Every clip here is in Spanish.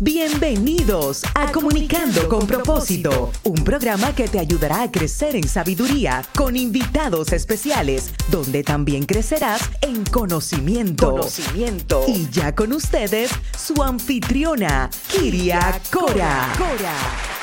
Bienvenidos a Comunicando con propósito, un programa que te ayudará a crecer en sabiduría con invitados especiales, donde también crecerás en conocimiento. Conocimiento. Y ya con ustedes, su anfitriona, Kiria Cora. Cora.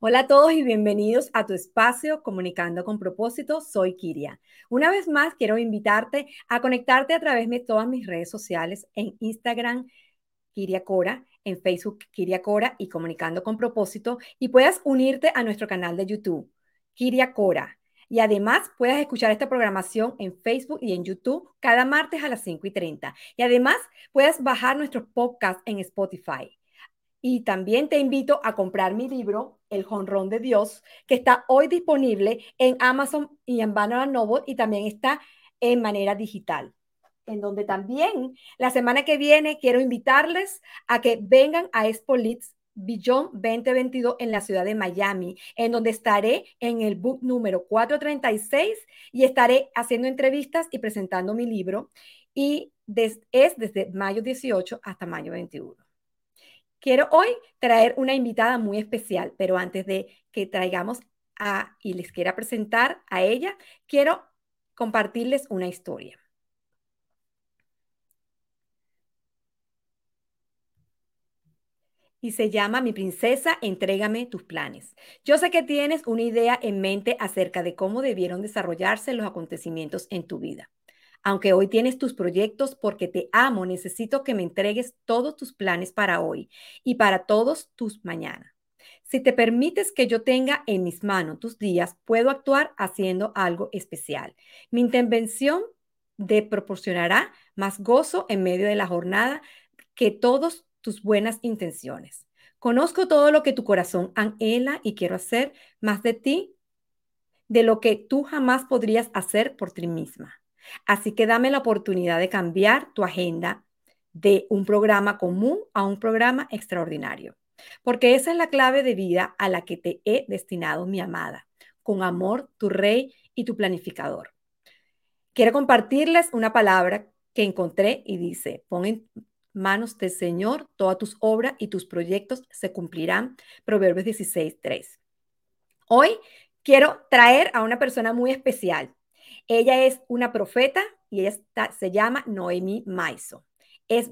Hola a todos y bienvenidos a tu espacio Comunicando con propósito. Soy Kiria. Una vez más quiero invitarte a conectarte a través de todas mis redes sociales en Instagram Kiria Cora, en Facebook Kiria Cora y Comunicando con propósito y puedas unirte a nuestro canal de YouTube Kiria Cora. Y además puedas escuchar esta programación en Facebook y en YouTube cada martes a las 5 y 30. Y además puedas bajar nuestros podcasts en Spotify. Y también te invito a comprar mi libro, El Jonrón de Dios, que está hoy disponible en Amazon y en Banner Noble y también está en manera digital. En donde también la semana que viene quiero invitarles a que vengan a Expo Leeds Beyond 2022 en la ciudad de Miami, en donde estaré en el book número 436 y estaré haciendo entrevistas y presentando mi libro. Y es desde mayo 18 hasta mayo 21. Quiero hoy traer una invitada muy especial, pero antes de que traigamos a y les quiera presentar a ella, quiero compartirles una historia. y se llama Mi princesa, entrégame tus planes. Yo sé que tienes una idea en mente acerca de cómo debieron desarrollarse los acontecimientos en tu vida. Aunque hoy tienes tus proyectos porque te amo, necesito que me entregues todos tus planes para hoy y para todos tus mañana. Si te permites que yo tenga en mis manos tus días, puedo actuar haciendo algo especial. Mi intervención te proporcionará más gozo en medio de la jornada que todas tus buenas intenciones. Conozco todo lo que tu corazón anhela y quiero hacer más de ti de lo que tú jamás podrías hacer por ti misma. Así que dame la oportunidad de cambiar tu agenda de un programa común a un programa extraordinario, porque esa es la clave de vida a la que te he destinado, mi amada, con amor, tu rey y tu planificador. Quiero compartirles una palabra que encontré y dice, pon en manos del Señor todas tus obras y tus proyectos se cumplirán. Proverbios 16, 3. Hoy quiero traer a una persona muy especial ella es una profeta y ella se llama Noemi Maiso. Es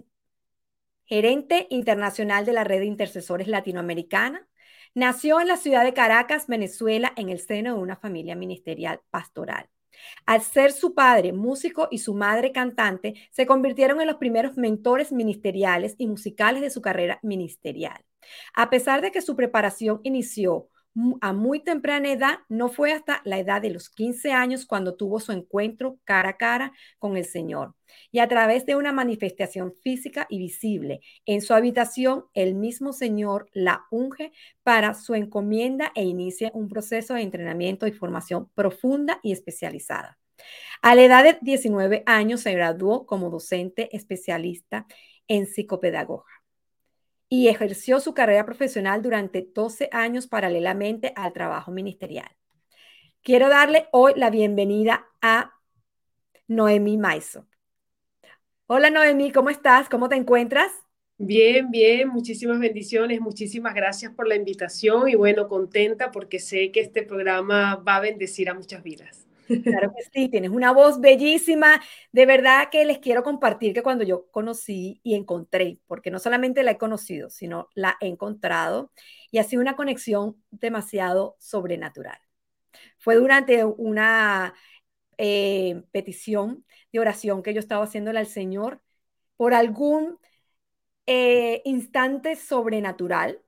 gerente internacional de la red de intercesores latinoamericana. Nació en la ciudad de Caracas, Venezuela, en el seno de una familia ministerial pastoral. Al ser su padre músico y su madre cantante, se convirtieron en los primeros mentores ministeriales y musicales de su carrera ministerial. A pesar de que su preparación inició a muy temprana edad, no fue hasta la edad de los 15 años cuando tuvo su encuentro cara a cara con el Señor. Y a través de una manifestación física y visible en su habitación, el mismo Señor la unge para su encomienda e inicia un proceso de entrenamiento y formación profunda y especializada. A la edad de 19 años se graduó como docente especialista en psicopedagoga y ejerció su carrera profesional durante 12 años paralelamente al trabajo ministerial. Quiero darle hoy la bienvenida a Noemí Maiso. Hola Noemí, ¿cómo estás? ¿Cómo te encuentras? Bien, bien, muchísimas bendiciones, muchísimas gracias por la invitación y bueno, contenta porque sé que este programa va a bendecir a muchas vidas. Claro que sí, tienes una voz bellísima. De verdad que les quiero compartir que cuando yo conocí y encontré, porque no solamente la he conocido, sino la he encontrado y ha sido una conexión demasiado sobrenatural. Fue durante una eh, petición de oración que yo estaba haciéndole al Señor por algún eh, instante sobrenatural.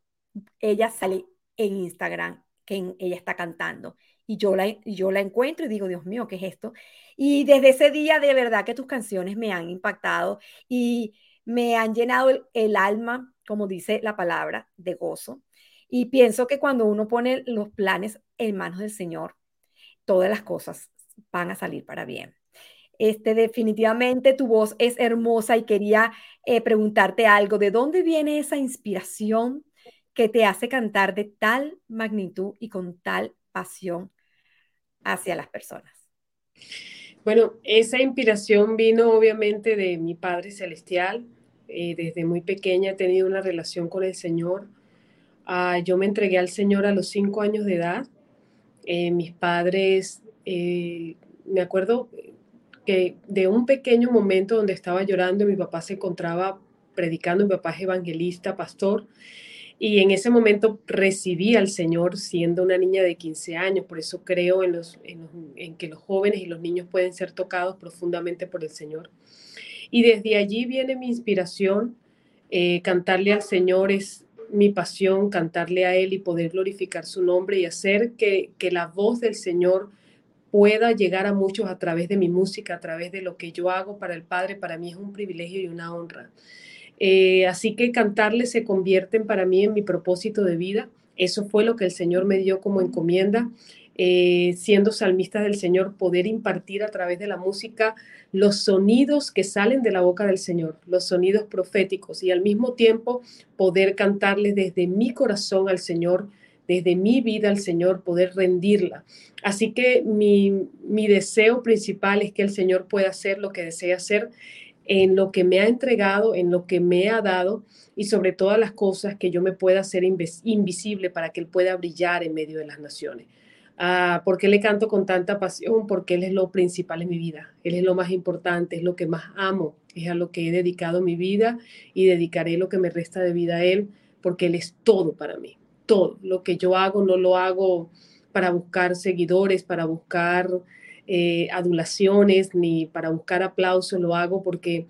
Ella sale en Instagram que ella está cantando y yo la, yo la encuentro y digo, Dios mío, ¿qué es esto? Y desde ese día de verdad que tus canciones me han impactado y me han llenado el, alma, como dice la palabra, de gozo. Y pienso que cuando uno pone los planes en manos del Señor, todas las cosas van a salir para bien. Este, definitivamente tu voz es hermosa y quería eh, preguntarte algo. ¿De dónde viene esa inspiración que te hace cantar de tal magnitud y con tal pasión hacia las personas? Bueno, esa inspiración vino obviamente de mi Padre Celestial. Eh, desde muy pequeña he tenido una relación con el Señor. Ah, yo me entregué al Señor a los cinco años de edad. Eh, mis padres, eh, me acuerdo que de un pequeño momento donde estaba llorando, mi papá se encontraba predicando, mi papá es evangelista, pastor, y en ese momento recibí al Señor siendo una niña de 15 años, por eso creo en, los, en, que los jóvenes y los niños pueden ser tocados profundamente por el Señor. Y desde allí viene mi inspiración. Eh, cantarle al Señor es mi pasión, cantarle a Él y poder glorificar su nombre y hacer que, que la voz del Señor pueda llegar a muchos a través de mi música, a través de lo que yo hago para el Padre, para mí es un privilegio y una honra. Eh, así que cantarle se convierten para mí en mi propósito de vida. Eso fue lo que el Señor me dio como encomienda. Eh, siendo salmista del Señor, poder impartir a través de la música los sonidos que salen de la boca del Señor, los sonidos proféticos, y al mismo tiempo poder cantarle desde mi corazón al Señor, desde mi vida al Señor, poder rendirla. Así que mi, mi deseo principal es que el Señor pueda hacer lo que desea hacer en lo que me ha entregado, en lo que me ha dado y sobre todas las cosas que yo me pueda hacer invisible para que Él pueda brillar en medio de las naciones. Ah, ¿Por qué le canto con tanta pasión? Porque Él es lo principal en mi vida, Él es lo más importante, es lo que más amo, es a lo que he dedicado mi vida y dedicaré lo que me resta de vida a Él, porque Él es todo para mí, todo. Lo que yo hago no lo hago para buscar seguidores, para buscar eh, adulaciones ni para buscar aplauso, lo hago porque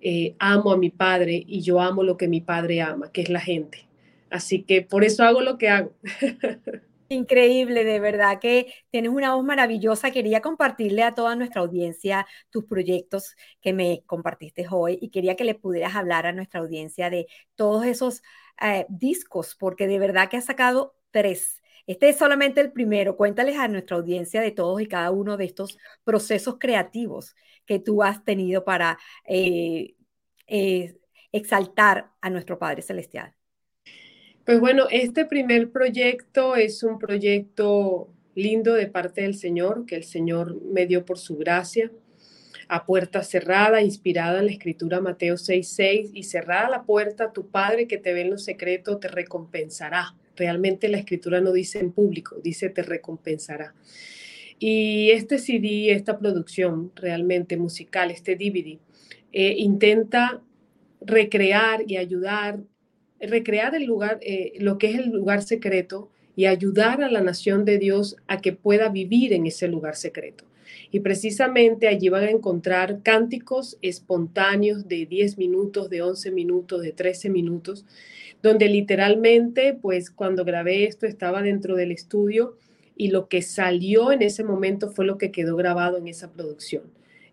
eh, amo a mi padre y yo amo lo que mi padre ama, que es la gente. Así que por eso hago lo que hago. Increíble, de verdad que tienes una voz maravillosa. Quería compartirle a toda nuestra audiencia tus proyectos que me compartiste hoy y quería que le pudieras hablar a nuestra audiencia de todos esos eh, discos, porque de verdad que has sacado tres este es solamente el primero. Cuéntales a nuestra audiencia de todos y cada uno de estos procesos creativos que tú has tenido para eh, eh, exaltar a nuestro Padre Celestial. Pues bueno, este primer proyecto es un proyecto lindo de parte del Señor, que el Señor me dio por su gracia, a puerta cerrada, inspirada en la escritura Mateo 6:6, y cerrada la puerta, tu Padre que te ve en lo secreto te recompensará Realmente la escritura no dice en público, dice te recompensará. Y este CD, esta producción realmente musical, este DVD, eh, intenta recrear y ayudar, recrear el lugar, eh, lo que es el lugar secreto y ayudar a la nación de Dios a que pueda vivir en ese lugar secreto. Y precisamente allí van a encontrar cánticos espontáneos de 10 minutos, de 11 minutos, de 13 minutos, donde literalmente, pues cuando grabé esto estaba dentro del estudio y lo que salió en ese momento fue lo que quedó grabado en esa producción.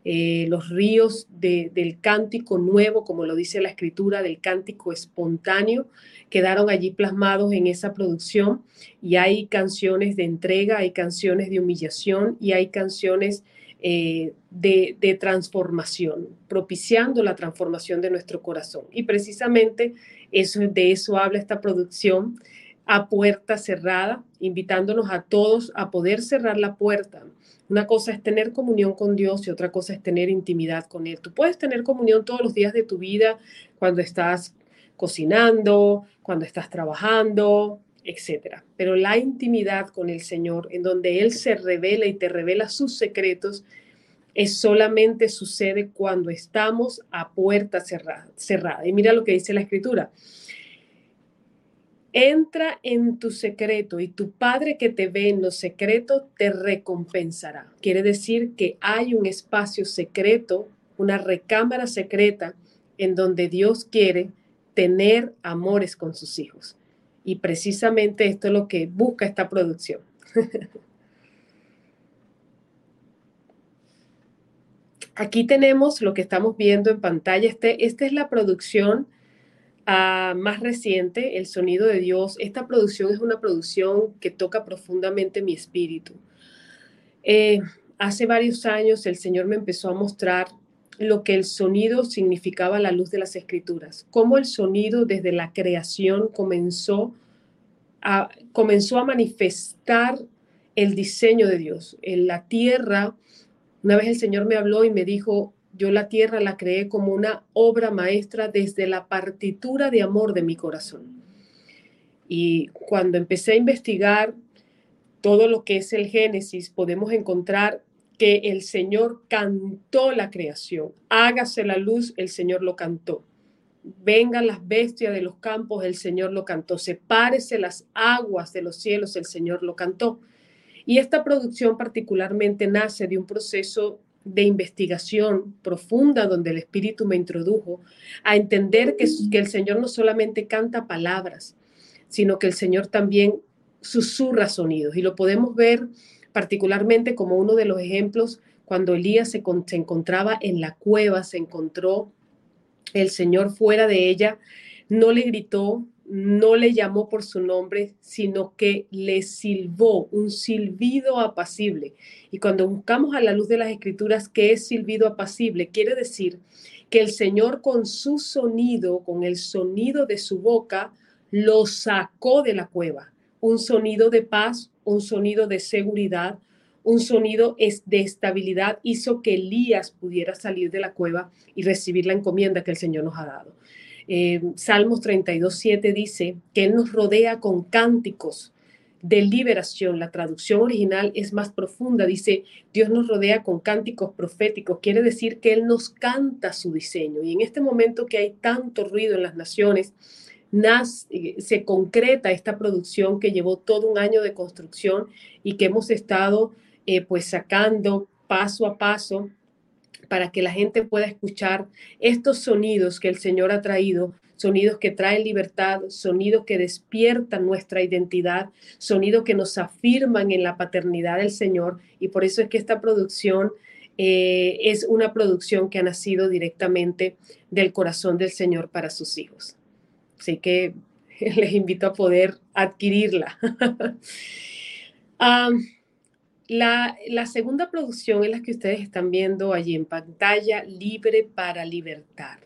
Eh, los ríos del cántico nuevo, como lo dice la escritura, del cántico espontáneo, quedaron allí plasmados en esa producción y hay canciones de entrega, hay canciones de humillación y hay canciones eh, de, de, transformación, propiciando la transformación de nuestro corazón. Y precisamente de eso habla esta producción a puerta cerrada, invitándonos a todos a poder cerrar la puerta. Una cosa es tener comunión con Dios y otra cosa es tener intimidad con Él. Tú puedes tener comunión todos los días de tu vida, cuando estás cocinando, cuando estás trabajando, etcétera. Pero la intimidad con el Señor, en donde Él se revela y te revela sus secretos, es solamente sucede cuando estamos a puerta cerrada, cerrada. Y mira lo que dice la escritura. Entra en tu secreto y tu Padre que te ve en lo secreto te recompensará. Quiere decir que hay un espacio secreto, una recámara secreta en donde Dios quiere tener amores con sus hijos. Y precisamente esto es lo que busca esta producción. Aquí tenemos lo que estamos viendo en pantalla. Este, esta es la producción ah, más reciente, El Sonido de Dios. Esta producción es una producción que toca profundamente mi espíritu. Eh, hace varios años el Señor me empezó a mostrar lo que el sonido significaba a la luz de las escrituras, cómo el sonido desde la creación comenzó a, comenzó a manifestar el diseño de Dios. En la tierra Una vez el Señor me habló y me dijo, yo la tierra la creé como una obra maestra desde la partitura de amor de mi corazón. Y cuando empecé a investigar todo lo que es el Génesis, podemos encontrar que el Señor cantó la creación. Hágase la luz, el Señor lo cantó. Vengan las bestias de los campos, el Señor lo cantó. Sepárese las aguas de los cielos, el Señor lo cantó. Y esta producción particularmente nace de un proceso de investigación profunda donde el Espíritu me introdujo a entender que, el Señor no solamente canta palabras, sino que el Señor también susurra sonidos. Y lo podemos ver particularmente como uno de los ejemplos cuando Elías se encontraba en la cueva, se encontró el Señor fuera de ella, no le gritó, no le llamó por su nombre, sino que le silbó un silbido apacible. Y cuando buscamos a la luz de las escrituras qué es silbido apacible, quiere decir que el Señor con su sonido, con el sonido de su boca, lo sacó de la cueva. Un sonido de paz, un sonido de seguridad, un sonido de estabilidad hizo que Elías pudiera salir de la cueva y recibir la encomienda que el Señor nos ha dado. Eh, Salmos 32, 7 dice que Él nos rodea con cánticos de liberación. La traducción original es más profunda. Dice, Dios nos rodea con cánticos proféticos. Quiere decir que Él nos canta su diseño. Y en este momento que hay tanto ruido en las naciones, nace, se concreta esta producción que llevó todo un año de construcción y que hemos estado eh, pues sacando paso a paso para que la gente pueda escuchar estos sonidos que el Señor ha traído, sonidos que traen libertad, sonidos que despiertan nuestra identidad, sonidos que nos afirman en la paternidad del Señor. Y por eso es que esta producción eh, es una producción que ha nacido directamente del corazón del Señor para sus hijos. Así que les invito a poder adquirirla. Ah, la, segunda producción es la que ustedes están viendo allí en pantalla, Libre para Libertar.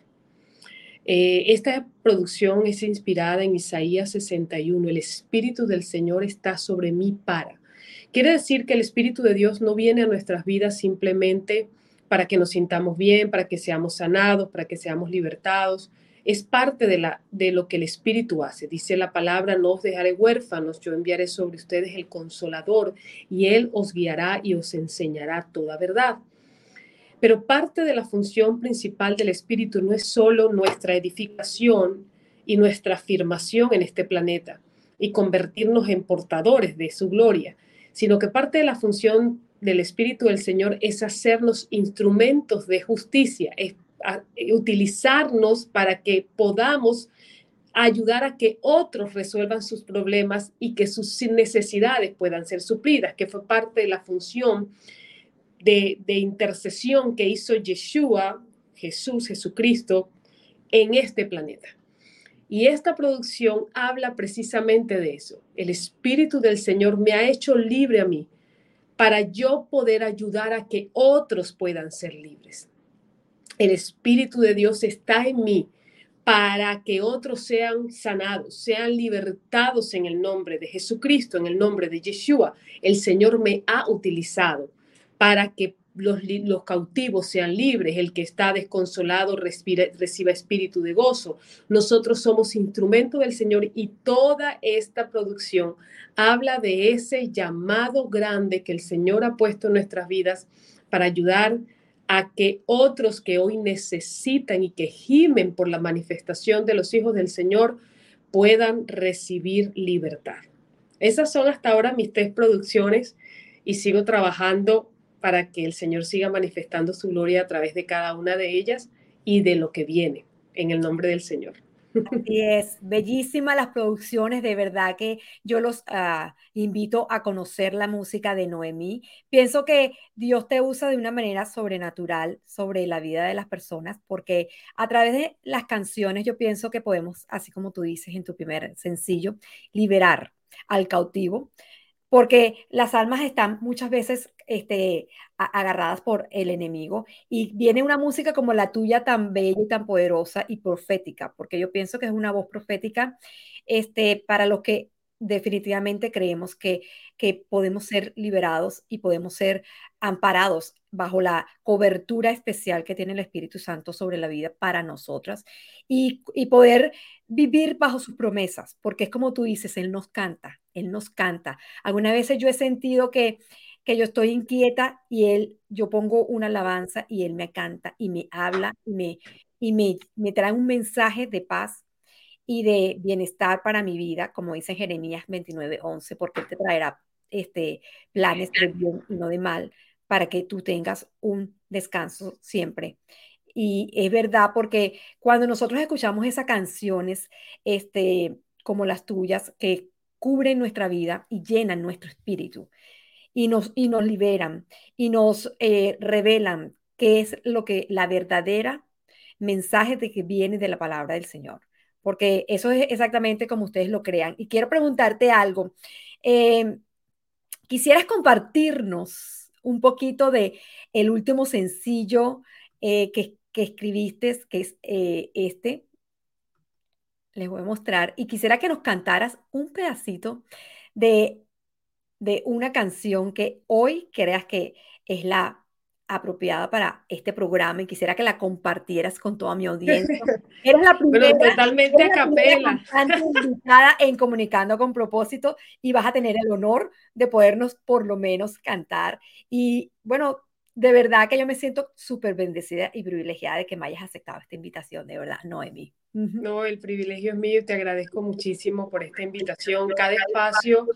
Eh, esta producción es inspirada en Isaías 61. El Espíritu del Señor está sobre mí para. Quiere decir que el Espíritu de Dios no viene a nuestras vidas simplemente para que nos sintamos bien, para que seamos sanados, para que seamos libertados, es parte de, la, de lo que el Espíritu hace. Dice la palabra, no os dejaré huérfanos, yo enviaré sobre ustedes el consolador y él os guiará y os enseñará toda verdad. Pero parte de la función principal del Espíritu no es solo nuestra edificación y nuestra afirmación en este planeta y convertirnos en portadores de su gloria, sino que parte de la función del Espíritu del Señor es hacernos instrumentos de justicia, eh, utilizarnos para que podamos ayudar a que otros resuelvan sus problemas y que sus necesidades puedan ser suplidas, que fue parte de la función de, de intercesión que hizo Yeshua, Jesús, Jesucristo, en este planeta. Y esta producción habla precisamente de eso. El Espíritu del Señor me ha hecho libre a mí para yo poder ayudar a que otros puedan ser libres. El Espíritu de Dios está en mí para que otros sean sanados, sean libertados en el nombre de Jesucristo, en el nombre de Yeshua. El Señor me ha utilizado para que los, los, cautivos sean libres, el que está desconsolado reciba espíritu de gozo. Nosotros somos instrumento del Señor y toda esta producción habla de ese llamado grande que el Señor ha puesto en nuestras vidas para ayudar a que otros que hoy necesitan y que gimen por la manifestación de los hijos del Señor puedan recibir libertad. Esas son hasta ahora mis tres producciones y sigo trabajando para que el Señor siga manifestando su gloria a través de cada una de ellas y de lo que viene, en el nombre del Señor. Así es, bellísimas las producciones, de verdad que yo los ah, invito a conocer la música de Noemí. Pienso que Dios te usa de una manera sobrenatural sobre la vida de las personas, porque a través de las canciones yo pienso que podemos, así como tú dices en tu primer sencillo, liberar al cautivo, porque las almas están muchas veces este, agarradas por el enemigo y viene una música como la tuya tan bella y tan poderosa y profética, porque yo pienso que es una voz profética este, para los que definitivamente creemos que, que podemos ser liberados y podemos ser amparados bajo la cobertura especial que tiene el Espíritu Santo sobre la vida para nosotras y, y, poder vivir bajo sus promesas, porque es como tú dices, Él nos canta, Él nos canta. Algunas veces yo he sentido que, que yo estoy inquieta y Él, yo pongo una alabanza y Él me canta y me habla y me, y me, me trae un mensaje de paz y de bienestar para mi vida, como dice Jeremías 29, 11, porque Él te traerá este, planes de bien y no de mal para que tú tengas un descanso siempre. Y es verdad porque cuando nosotros escuchamos esas canciones, este, como las tuyas, que cubren nuestra vida y llenan nuestro espíritu y nos, y nos liberan y nos eh, revelan qué es lo que la verdadera mensaje de que viene de la palabra del Señor. Porque eso es exactamente como ustedes lo crean. Y quiero preguntarte algo. Eh, ¿Quisieras compartirnos un poquito de el último sencillo eh, que, escribiste, que es este. Les voy a mostrar. Y quisiera que nos cantaras un pedacito de, de una canción que hoy creas que es la apropiada para este programa y quisiera que la compartieras con toda mi audiencia. Eres la primera, totalmente a capela. invitada en Comunicando con Propósito y vas a tener el honor de podernos por lo menos cantar. Y bueno, de verdad que yo me siento súper bendecida y privilegiada de que me hayas aceptado esta invitación, de verdad, Noemi. No, el privilegio es mío y te agradezco muchísimo por esta invitación. Cada espacio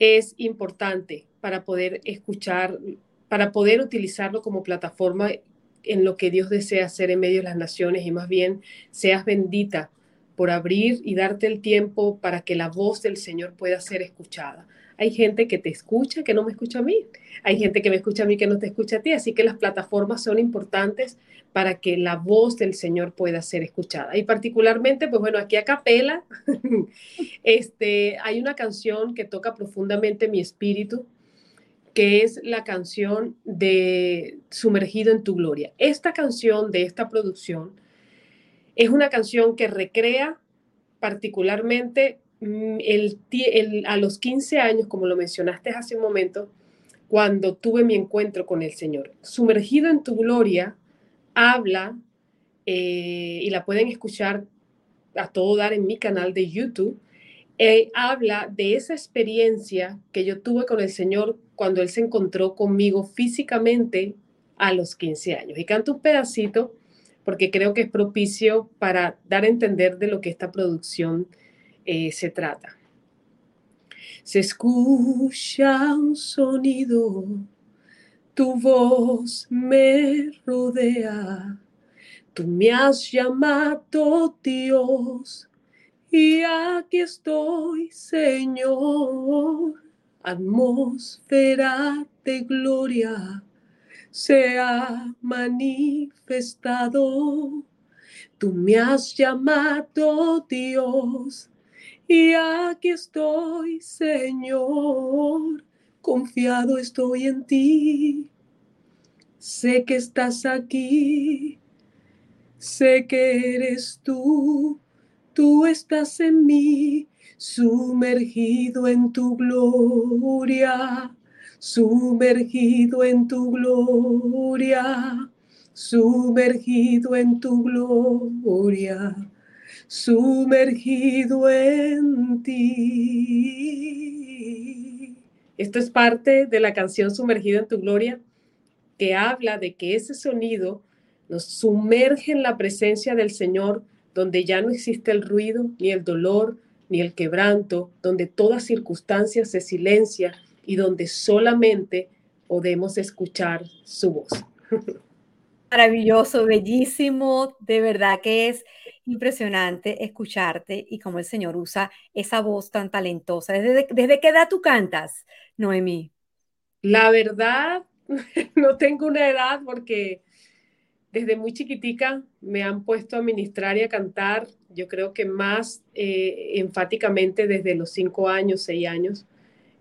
es importante para poder escuchar para poder utilizarlo como plataforma en lo que Dios desea hacer en medio de las naciones y más bien seas bendita por abrir y darte el tiempo para que la voz del Señor pueda ser escuchada. Hay gente que te escucha que no me escucha a mí. Hay gente que me escucha a mí que no te escucha a ti. Así que las plataformas son importantes para que la voz del Señor pueda ser escuchada. Y particularmente, pues bueno, aquí a capela, este, hay una canción que toca profundamente mi espíritu que es la canción de Sumergido en tu Gloria. Esta canción de esta producción es una canción que recrea particularmente mm, el, a los 15 años, como lo mencionaste hace un momento, cuando tuve mi encuentro con el Señor. Sumergido en tu gloria habla, eh, y la pueden escuchar a todo dar en mi canal de YouTube, eh, habla de esa experiencia que yo tuve con el Señor cuando Él se encontró conmigo físicamente a los 15 años. Y canto un pedacito porque creo que es propicio para dar a entender de lo que esta producción eh, se trata. Se escucha un sonido, tu voz me rodea, tú me has llamado Dios y aquí estoy, Señor, atmósfera de gloria se ha manifestado. Tú me has llamado Dios y aquí estoy, Señor, confiado estoy en ti. Sé que estás aquí, sé que eres tú. Tú estás en mí, sumergido en tu gloria, sumergido en tu gloria, sumergido en tu gloria, sumergido en ti. Esto es parte de la canción Sumergido en tu gloria, que habla de que ese sonido nos sumerge en la presencia del Señor donde ya no existe el ruido, ni el dolor, ni el quebranto, donde toda circunstancia se silencia y donde solamente podemos escuchar su voz. Maravilloso, bellísimo, de verdad que es impresionante escucharte y cómo el Señor usa esa voz tan talentosa. ¿Desde, desde qué edad tú cantas, Noemí? La verdad, no tengo una edad porque desde muy chiquitica me han puesto a ministrar y a cantar, yo creo que más eh, enfáticamente desde los cinco años, seis años.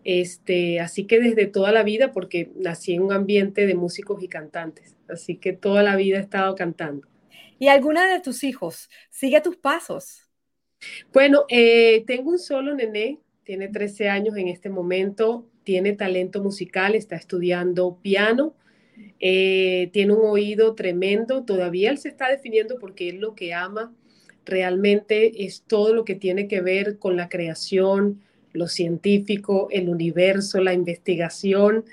Este, así que desde toda la vida, porque nací en un ambiente de músicos y cantantes, así que toda la vida he estado cantando. ¿Y alguna de tus hijos sigue tus pasos? Bueno, eh, tengo un solo nené, tiene 13 años en este momento, tiene talento musical, está estudiando piano Eh, tiene un oído tremendo, todavía él se está definiendo porque él lo que ama realmente es todo lo que tiene que ver con la creación, lo científico, el universo, la investigación,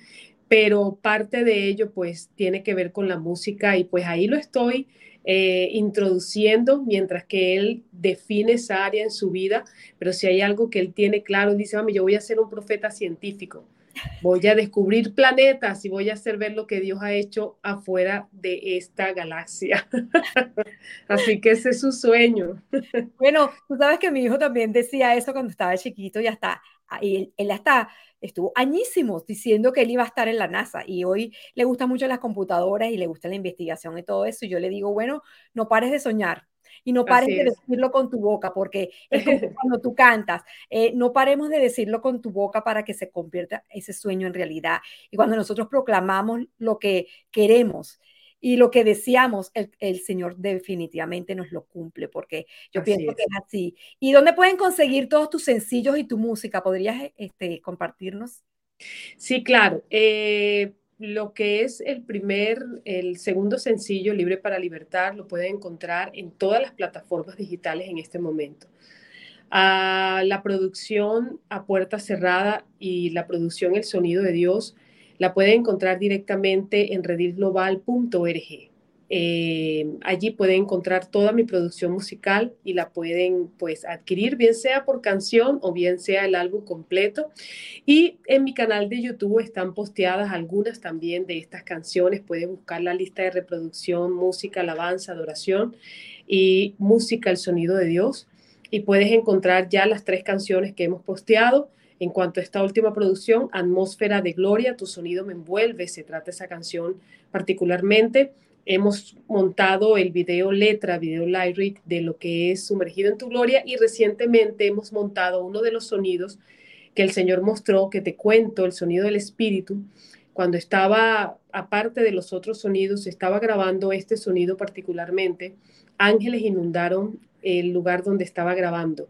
pero parte de ello pues tiene que ver con la música y pues ahí lo estoy eh, introduciendo mientras que él define esa área en su vida, pero si hay algo que él tiene claro, dice, mami, yo voy a ser un profeta científico, voy a descubrir planetas y voy a hacer ver lo que Dios ha hecho afuera de esta galaxia. Así que ese es su sueño. Bueno, tú sabes que mi hijo también decía eso cuando estaba chiquito y hasta, él, él hasta estuvo añísimos diciendo que él iba a estar en la NASA y hoy le gustan mucho las computadoras y le gusta la investigación y todo eso. Y yo le digo, bueno, no pares de soñar, y no pares de decirlo con tu boca, porque es como cuando tú cantas, eh, no paremos de decirlo con tu boca para que se convierta ese sueño en realidad. Y cuando nosotros proclamamos lo que queremos y lo que deseamos, el, Señor definitivamente nos lo cumple, porque yo pienso que es así. ¿Y dónde pueden conseguir todos tus sencillos y tu música? ¿Podrías este, compartirnos? Sí, claro. Eh, lo que es el primer, el segundo sencillo, Libre para Libertar, lo pueden encontrar en todas las plataformas digitales en este momento. Ah, la producción a puerta cerrada y la producción El Sonido de Dios la pueden encontrar directamente en redilglobal.org. Eh, allí pueden encontrar toda mi producción musical y la pueden pues adquirir bien sea por canción o bien sea el álbum completo. Y en mi canal de YouTube están posteadas algunas también de estas canciones. Pueden buscar la lista de reproducción, música, alabanza, adoración y música, el sonido de Dios. Y puedes encontrar ya las tres canciones que hemos posteado. En cuanto a esta última producción, Atmósfera de Gloria, Tu sonido me envuelve, se trata esa canción particularmente hemos montado el video letra, video lyric de lo que es Sumergido en tu Gloria y recientemente hemos montado uno de los sonidos que el Señor mostró, que te cuento, el sonido del Espíritu. Cuando estaba, aparte de los otros sonidos, estaba grabando este sonido particularmente, ángeles inundaron el lugar donde estaba grabando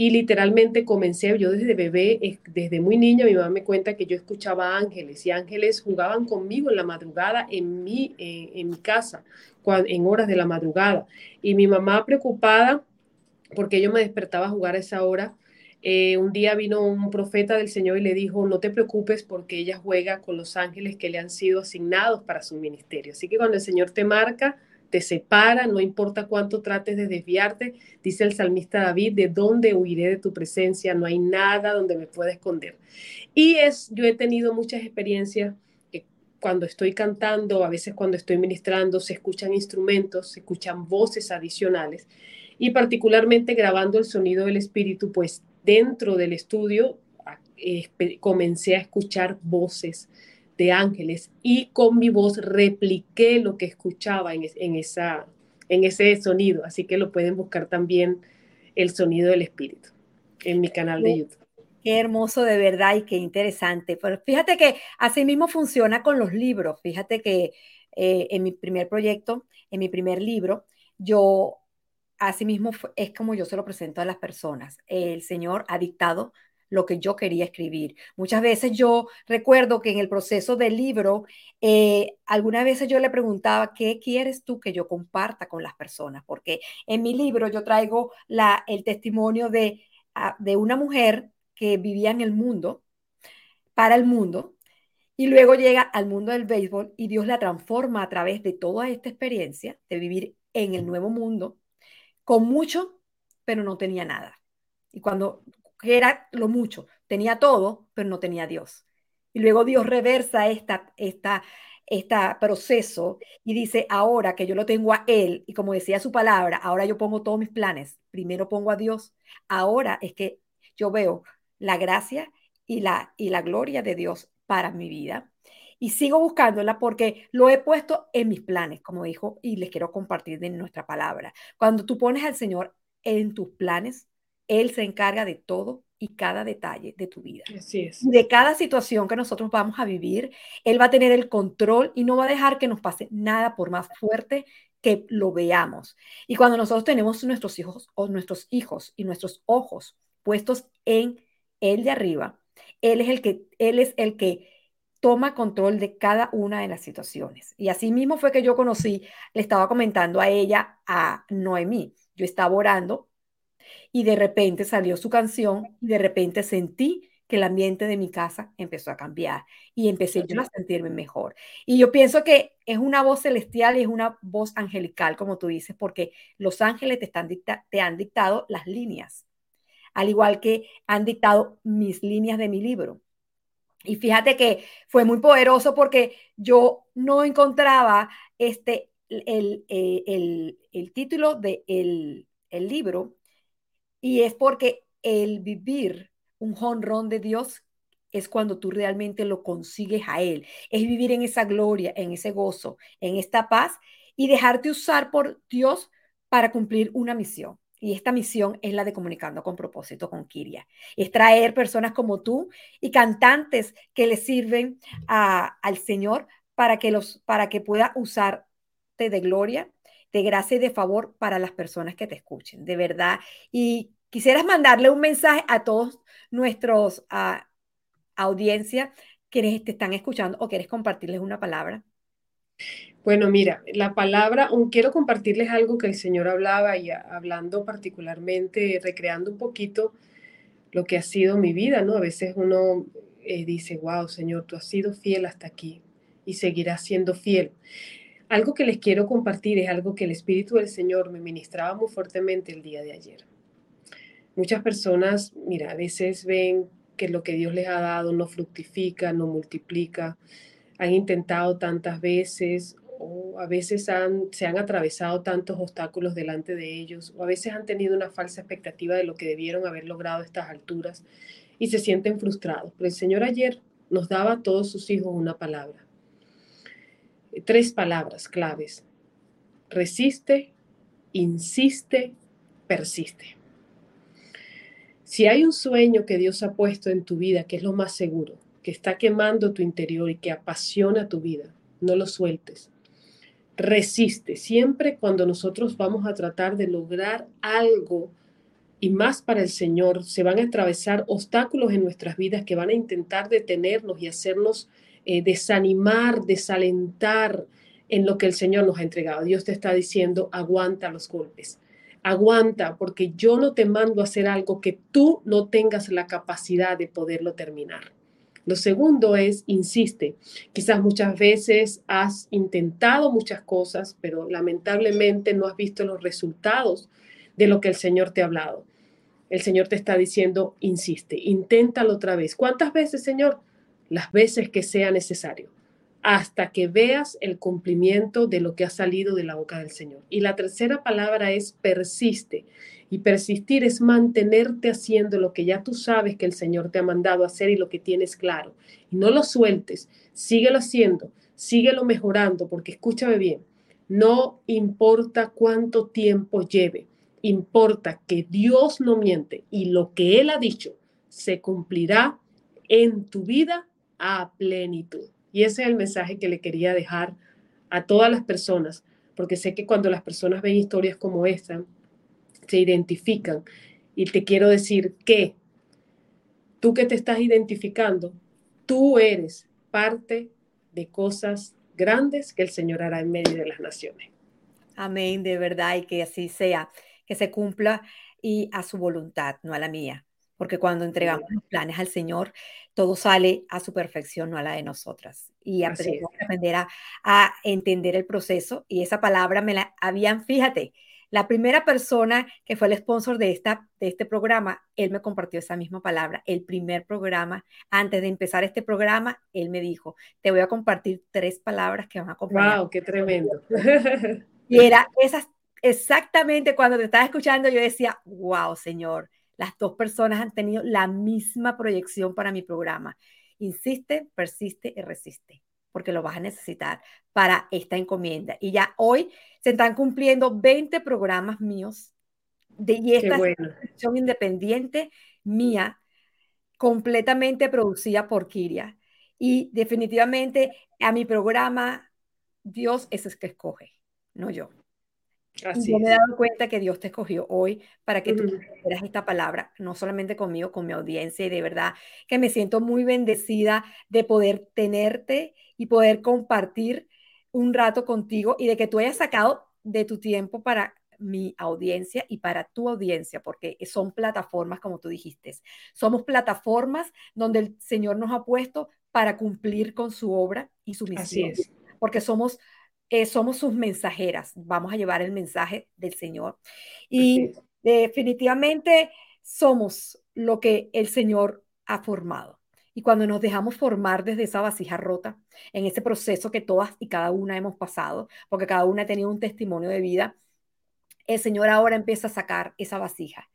y literalmente comencé, yo desde bebé, desde muy niña, mi mamá me cuenta que yo escuchaba ángeles y ángeles jugaban conmigo en la madrugada en mi, en mi casa, en horas de la madrugada. Y mi mamá preocupada porque yo me despertaba a jugar a esa hora. Eh, un día vino un profeta del Señor y le dijo, no te preocupes porque ella juega con los ángeles que le han sido asignados para su ministerio. Así que cuando el Señor te marca, te separa, no importa cuánto trates de desviarte, dice el salmista David, de dónde huiré de tu presencia, no hay nada donde me pueda esconder. Y es, yo he tenido muchas experiencias que cuando estoy cantando, a veces cuando estoy ministrando, se escuchan instrumentos, se escuchan voces adicionales y particularmente grabando el sonido del espíritu, pues dentro del estudio comencé a escuchar voces de ángeles y con mi voz repliqué lo que escuchaba en, esa, en ese sonido. Así que lo pueden buscar también el sonido del espíritu en mi canal de YouTube. Qué hermoso de verdad y qué interesante. Pero fíjate que así mismo funciona con los libros. Fíjate que eh, en mi primer proyecto, en mi primer libro, yo así mismo es como yo se lo presento a las personas. El Señor ha dictado lo que yo quería escribir. Muchas veces yo recuerdo que en el proceso del libro, eh, algunas veces yo le preguntaba, ¿qué quieres tú que yo comparta con las personas? Porque en mi libro yo traigo la, el testimonio de, ah, de una mujer que vivía en el mundo, para el mundo, y luego llega al mundo del béisbol y Dios la transforma a través de toda esta experiencia de vivir en el nuevo mundo, con mucho, pero no tenía nada. Y cuando que era lo mucho. Tenía todo, pero no tenía Dios. Y luego Dios reversa esta, esta, este proceso y dice, ahora que yo lo tengo a Él, y como decía su palabra, ahora yo pongo todos mis planes, primero pongo a Dios, ahora es que yo veo la gracia y la, y la gloria de Dios para mi vida. Y sigo buscándola porque lo he puesto en mis planes, como dijo, y les quiero compartir de nuestra palabra. Cuando tú pones al Señor en tus planes, él se encarga de todo y cada detalle de tu vida. Así es. De cada situación que nosotros vamos a vivir, Él va a tener el control y no va a dejar que nos pase nada por más fuerte que lo veamos. Y cuando nosotros tenemos nuestros hijos o nuestros hijos y nuestros ojos puestos en Él de arriba, Él es el que, Él es el que toma control de cada una de las situaciones. Y así mismo fue que yo conocí, le estaba comentando a ella, a Noemí, yo estaba orando y de repente salió su canción y de repente sentí que el ambiente de mi casa empezó a cambiar y empecé yo a sentirme mejor. Y yo pienso que es una voz celestial y es una voz angelical, como tú dices, porque los ángeles te, están te han dictado las líneas, al igual que han dictado mis líneas de mi libro. Y fíjate que fue muy poderoso porque yo no encontraba este, el, eh, el, el, título del de el libro y es porque el vivir un jonrón de Dios es cuando tú realmente lo consigues a Él. Es vivir en esa gloria, en ese gozo, en esta paz y dejarte usar por Dios para cumplir una misión. Y esta misión es la de comunicando con propósito con Kiria. Es traer personas como tú y cantantes que le sirven al Señor para que, los, para que pueda usarte de gloria, de gracia y de favor para las personas que te escuchen, de verdad. Y quisieras mandarle un mensaje a todos nuestros uh, audiencia quienes te están escuchando o quieres compartirles una palabra. Bueno, mira, la palabra, quiero compartirles algo que el Señor hablaba y hablando particularmente, recreando un poquito lo que ha sido mi vida, ¿no? A veces uno eh, dice, wow, Señor, tú has sido fiel hasta aquí y seguirás siendo fiel. Algo que les quiero compartir es algo que el Espíritu del Señor me ministraba muy fuertemente el día de ayer. Muchas personas, mira, a veces ven que lo que Dios les ha dado no fructifica, no multiplica, han intentado tantas veces o a veces han, se han atravesado tantos obstáculos delante de ellos, o a veces han tenido una falsa expectativa de lo que debieron haber logrado a estas alturas y se sienten frustrados. Pero el Señor ayer nos daba a todos sus hijos una palabra. Tres palabras claves. Resiste, insiste, persiste. Si hay un sueño que Dios ha puesto en tu vida, que es lo más seguro, que está quemando tu interior y que apasiona tu vida, no lo sueltes resiste. Siempre cuando nosotros vamos a tratar de lograr algo y más para el Señor, se van a atravesar obstáculos en nuestras vidas que van a intentar detenernos y hacernos eh, desanimar, desalentar en lo que el Señor nos ha entregado. Dios te está diciendo, aguanta los golpes. Aguanta, porque yo no te mando a hacer algo que tú no tengas la capacidad de poderlo terminar. Lo segundo es, insiste, quizás muchas veces has intentado muchas cosas, pero lamentablemente no has visto los resultados de lo que el Señor te ha hablado. El Señor te está diciendo, insiste, inténtalo otra vez. ¿Cuántas veces, Señor? Las veces que sea necesario, hasta que veas el cumplimiento de lo que ha salido de la boca del Señor. Y la tercera palabra es persiste. Y persistir es mantenerte haciendo lo que ya tú sabes que el Señor te ha mandado hacer y lo que tienes claro. Y no lo sueltes, síguelo haciendo, síguelo mejorando, porque escúchame bien, no importa cuánto tiempo lleve, importa que Dios no miente y lo que Él ha dicho se cumplirá en tu vida a plenitud. Y ese es el mensaje que le quería dejar a todas las personas, porque sé que cuando las personas ven historias como esta, se identifican. Y te quiero decir que tú que te estás identificando, tú eres parte de cosas grandes que el Señor hará en medio de las naciones. Amén, de verdad, y que así sea, que se cumpla y a su voluntad, no a la mía. Porque cuando entregamos los planes al Señor, todo sale a su perfección, no a la de nosotras. Y aprender a, a entender el proceso. Y esa palabra me la habían, fíjate, la primera persona que fue el sponsor de, esta, de este programa, él me compartió esa misma palabra. El primer programa, antes de empezar este programa, él me dijo, te voy a compartir tres palabras que van a acompañar. ¡Wow! ¡Qué tremendo! Y era esas, exactamente cuando te estaba escuchando, yo decía, wow, señor, las dos personas han tenido la misma proyección para mi programa. Insiste, persiste y resiste porque lo vas a necesitar para esta encomienda. Y ya hoy se están cumpliendo 20 programas míos de y esta bueno. independiente mía, completamente producida por Kiria. Y definitivamente a mi programa, Dios es el que escoge, no yo. Así yo me he dado cuenta que Dios te escogió hoy para que tú uh esta palabra, no solamente conmigo, con mi audiencia, y de verdad que me siento muy bendecida de poder tenerte y poder compartir un rato contigo y de que tú hayas sacado de tu tiempo para mi audiencia y para tu audiencia, porque son plataformas, como tú dijiste, somos plataformas donde el Señor nos ha puesto para cumplir con su obra y su misión. Así es. Porque somos eh, somos sus mensajeras, vamos a llevar el mensaje del Señor. Y definitivamente somos lo que el Señor ha formado. Y cuando nos dejamos formar desde esa vasija rota, en ese proceso que todas y cada una hemos pasado, porque cada una ha tenido un testimonio de vida, el Señor ahora empieza a sacar esa vasija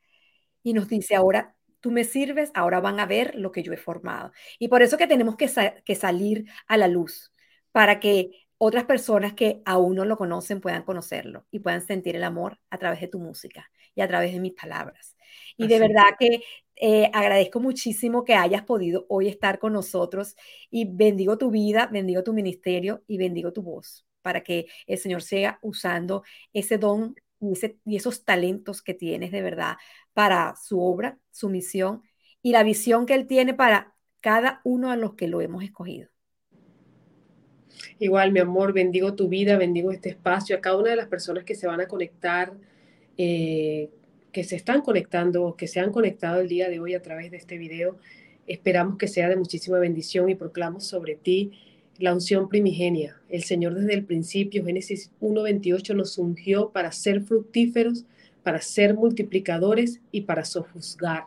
y nos dice ahora, tú me sirves, ahora van a ver lo que yo he formado. Y por eso que tenemos que, que salir a la luz, para que otras personas que aún no lo conocen puedan conocerlo y puedan sentir el amor a través de tu música y a través de mis palabras. Y de verdad que eh, agradezco muchísimo que hayas podido hoy estar con nosotros y bendigo tu vida, bendigo tu ministerio y bendigo tu voz para que el Señor siga usando ese don y, y esos talentos que tienes de verdad para su obra, su misión y la visión que Él tiene para cada uno de los que lo hemos escogido. Igual, mi amor, bendigo tu vida, bendigo este espacio, a cada una de las personas que se van a conectar, eh, que se están conectando, que se han conectado el día de hoy a través de este video. Esperamos que sea de muchísima bendición y proclamo sobre ti la unción primigenia. El Señor desde el principio, Génesis 1.28, nos ungió para ser fructíferos, para ser multiplicadores y para sojuzgar.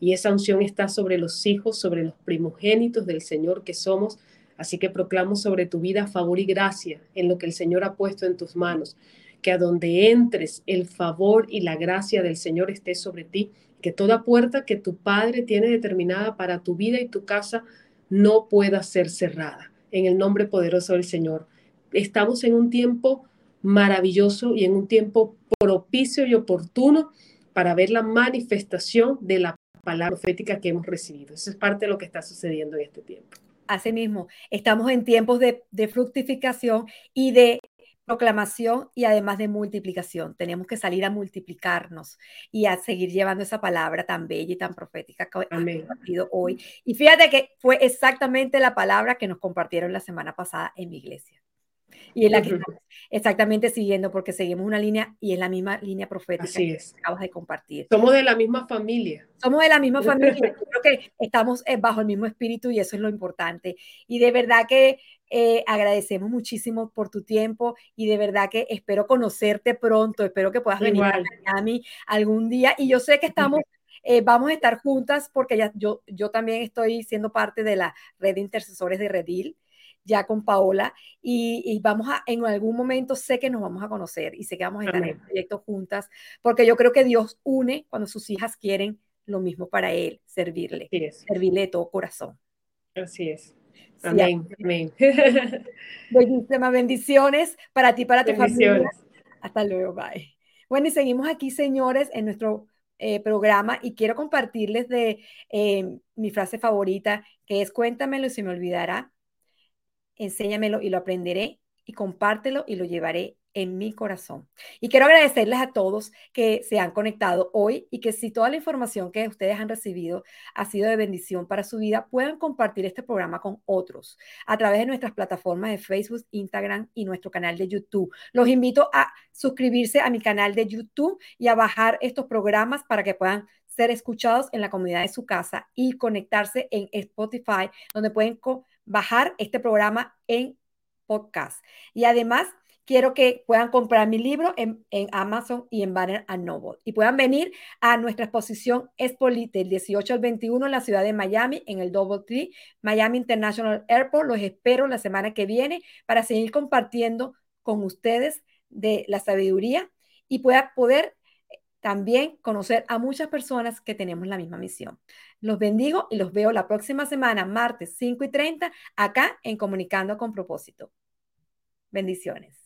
Y esa unción está sobre los hijos, sobre los primogénitos del Señor que somos Así que proclamo sobre tu vida favor y gracia en lo que el Señor ha puesto en tus manos. Que a donde entres el favor y la gracia del Señor esté sobre ti. Que toda puerta que tu Padre tiene determinada para tu vida y tu casa no pueda ser cerrada. En el nombre poderoso del Señor. Estamos en un tiempo maravilloso y en un tiempo propicio y oportuno para ver la manifestación de la palabra profética que hemos recibido. Eso es parte de lo que está sucediendo en este tiempo. Asimismo, estamos en tiempos de, fructificación y de proclamación y además de multiplicación. Tenemos que salir a multiplicarnos y a seguir llevando esa palabra tan bella y tan profética que hemos compartido hoy. Y fíjate que fue exactamente la palabra que nos compartieron la semana pasada en mi iglesia. Y es la que estamos exactamente siguiendo porque seguimos una línea y es la misma línea profética que acabas de compartir. Somos de la misma familia. Somos de la misma familia. Creo que estamos eh, bajo el mismo espíritu y eso es lo importante. Y de verdad que eh, agradecemos muchísimo por tu tiempo y de verdad que espero conocerte pronto. Espero que puedas venir a Miami algún día. Y yo sé que estamos eh, vamos a estar juntas porque ya, yo, yo también estoy siendo parte de la red de intercesores de Redil ya con Paola y, vamos a, en algún momento sé que nos vamos a conocer y sé que vamos a estar en el proyecto juntas, porque yo creo que Dios une cuando sus hijas quieren lo mismo para Él, servirle, servirle de todo corazón. Así es. Amén. Amén. bendiciones para ti, para tu familia. Hasta luego, bye. Bueno, y seguimos aquí, señores, en nuestro eh, programa y quiero compartirles de eh, mi frase favorita, que es cuéntamelo y se me olvidará enséñamelo y lo aprenderé y compártelo y lo llevaré en mi corazón. Y quiero agradecerles a todos que se han conectado hoy y que si toda la información que ustedes han recibido ha sido de bendición para su vida, puedan compartir este programa con otros a través de nuestras plataformas de Facebook, Instagram y nuestro canal de YouTube. Los invito a suscribirse a mi canal de YouTube y a bajar estos programas para que puedan ser escuchados en la comunidad de su casa y conectarse en Spotify, donde pueden bajar este programa en podcast. Y además, quiero que puedan comprar mi libro en, Amazon y en Banner Noble. Y puedan venir a nuestra exposición Expolite el 18 al 21 en la ciudad de Miami, en el Double Tree, Miami International Airport. Los espero la semana que viene para seguir compartiendo con ustedes de la sabiduría y pueda poder también conocer a muchas personas que tenemos la misma misión. Los bendigo y los veo la próxima semana, martes 5 y 30, acá en Comunicando con propósito. Bendiciones.